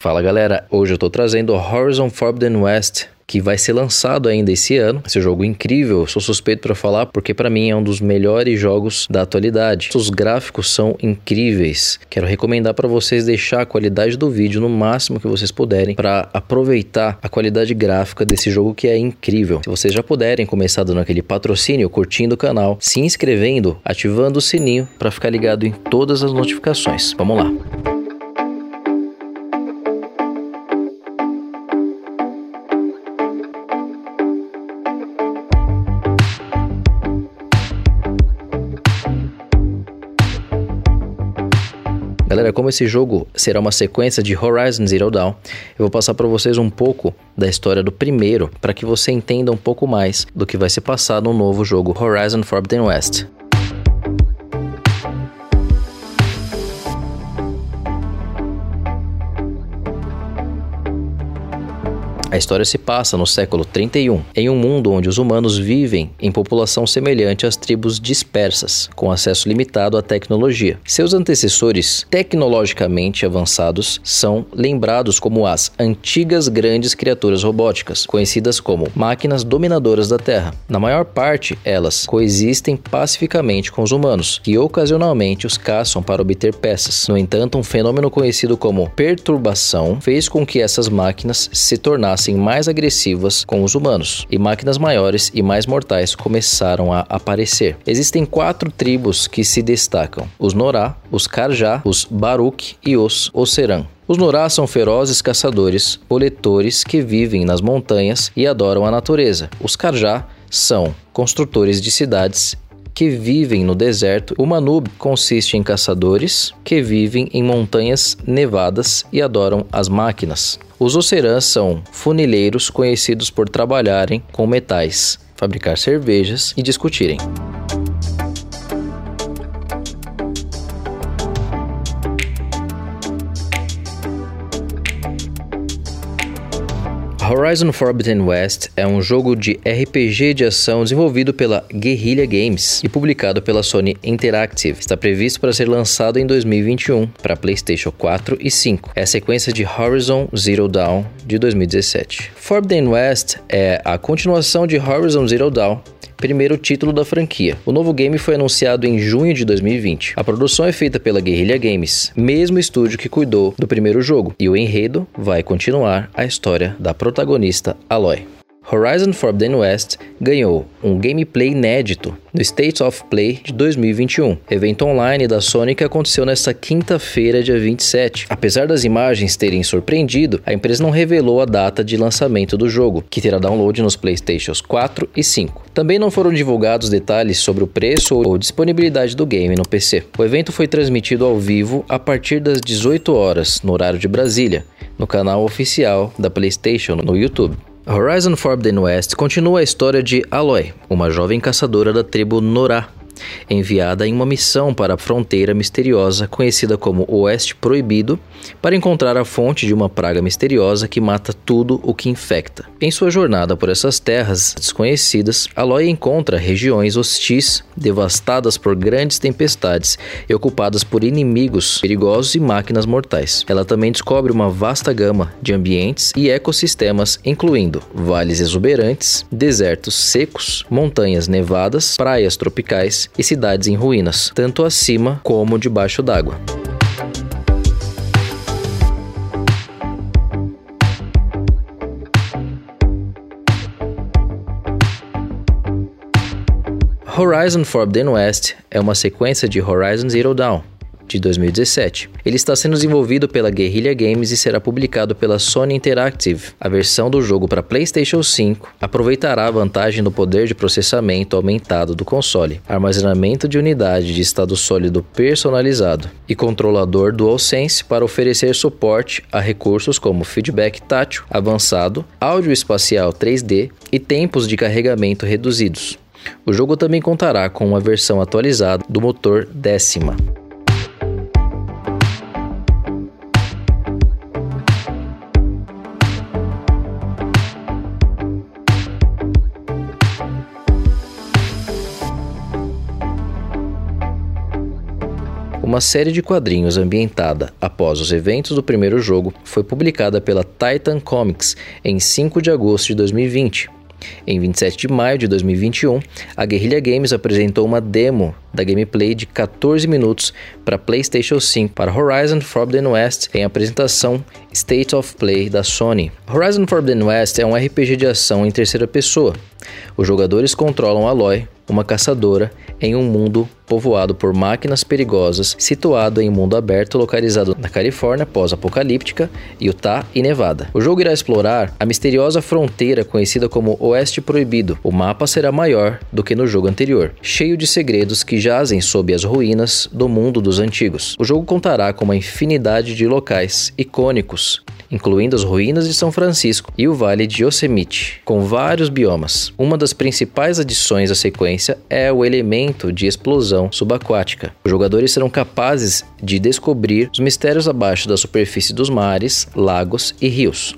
Fala galera, hoje eu tô trazendo Horizon Forbidden West, que vai ser lançado ainda esse ano. Esse jogo incrível, sou suspeito para falar porque para mim é um dos melhores jogos da atualidade. Os gráficos são incríveis. Quero recomendar para vocês deixar a qualidade do vídeo no máximo que vocês puderem para aproveitar a qualidade gráfica desse jogo que é incrível. Se vocês já puderem começar dando aquele patrocínio, curtindo o canal, se inscrevendo, ativando o sininho para ficar ligado em todas as notificações. Vamos lá. Galera, como esse jogo será uma sequência de Horizon Zero Dawn, eu vou passar para vocês um pouco da história do primeiro, para que você entenda um pouco mais do que vai se passar no novo jogo Horizon Forbidden West. A história se passa no século 31, em um mundo onde os humanos vivem em população semelhante às tribos dispersas, com acesso limitado à tecnologia. Seus antecessores, tecnologicamente avançados, são lembrados como as antigas grandes criaturas robóticas, conhecidas como máquinas dominadoras da Terra. Na maior parte, elas coexistem pacificamente com os humanos, que ocasionalmente os caçam para obter peças. No entanto, um fenômeno conhecido como perturbação fez com que essas máquinas se tornassem tornassem mais agressivas com os humanos, e máquinas maiores e mais mortais começaram a aparecer. Existem quatro tribos que se destacam: os Norá, os Karjá, os Baruch e os Oseran. Os Norá são ferozes caçadores, coletores que vivem nas montanhas e adoram a natureza. Os Karjá são construtores de cidades que vivem no deserto. O Manub consiste em caçadores que vivem em montanhas nevadas e adoram as máquinas. Os Ocerãs são funileiros conhecidos por trabalharem com metais, fabricar cervejas e discutirem. Horizon Forbidden West é um jogo de RPG de ação desenvolvido pela Guerrilla Games e publicado pela Sony Interactive. Está previsto para ser lançado em 2021 para PlayStation 4 e 5. É a sequência de Horizon Zero Dawn de 2017. Forbidden West é a continuação de Horizon Zero Dawn primeiro título da franquia. O novo game foi anunciado em junho de 2020. A produção é feita pela Guerrilla Games, mesmo estúdio que cuidou do primeiro jogo, e o enredo vai continuar a história da protagonista Aloy. Horizon Forbidden West ganhou um gameplay inédito no State of Play de 2021, evento online da Sony que aconteceu nesta quinta-feira, dia 27. Apesar das imagens terem surpreendido, a empresa não revelou a data de lançamento do jogo, que terá download nos PlayStations 4 e 5. Também não foram divulgados detalhes sobre o preço ou disponibilidade do game no PC. O evento foi transmitido ao vivo a partir das 18 horas, no horário de Brasília, no canal oficial da PlayStation no YouTube. Horizon Forbidden West continua a história de Aloy, uma jovem caçadora da tribo Norá, enviada em uma missão para a fronteira misteriosa conhecida como Oeste Proibido para encontrar a fonte de uma praga misteriosa que mata tudo o que infecta. Em sua jornada por essas terras desconhecidas, Aloy encontra regiões hostis, devastadas por grandes tempestades e ocupadas por inimigos perigosos e máquinas mortais. Ela também descobre uma vasta gama de ambientes e ecossistemas, incluindo vales exuberantes, desertos secos, montanhas nevadas, praias tropicais e cidades em ruínas, tanto acima como debaixo d'água. Horizon Forbidden West é uma sequência de Horizon Zero Dawn, de 2017. Ele está sendo desenvolvido pela Guerrilla Games e será publicado pela Sony Interactive. A versão do jogo para PlayStation 5 aproveitará a vantagem do poder de processamento aumentado do console, armazenamento de unidade de estado sólido personalizado e controlador DualSense para oferecer suporte a recursos como feedback tátil avançado, áudio espacial 3D e tempos de carregamento reduzidos. O jogo também contará com uma versão atualizada do motor décima. Uma série de quadrinhos ambientada após os eventos do primeiro jogo foi publicada pela Titan Comics em 5 de agosto de 2020. Em 27 de maio de 2021, a Guerrilla Games apresentou uma demo da gameplay de 14 minutos para PlayStation 5 para Horizon Forbidden West em apresentação State of Play da Sony. Horizon Forbidden West é um RPG de ação em terceira pessoa. Os jogadores controlam Aloy, uma caçadora, em um mundo povoado por máquinas perigosas, situado em um mundo aberto localizado na Califórnia pós-apocalíptica, Utah e Nevada. O jogo irá explorar a misteriosa fronteira conhecida como Oeste Proibido. O mapa será maior do que no jogo anterior, cheio de segredos que jazem sob as ruínas do mundo dos antigos. O jogo contará com uma infinidade de locais icônicos incluindo as ruínas de São Francisco e o Vale de Yosemite, com vários biomas. Uma das principais adições à sequência é o elemento de explosão subaquática. Os jogadores serão capazes de descobrir os mistérios abaixo da superfície dos mares, lagos e rios.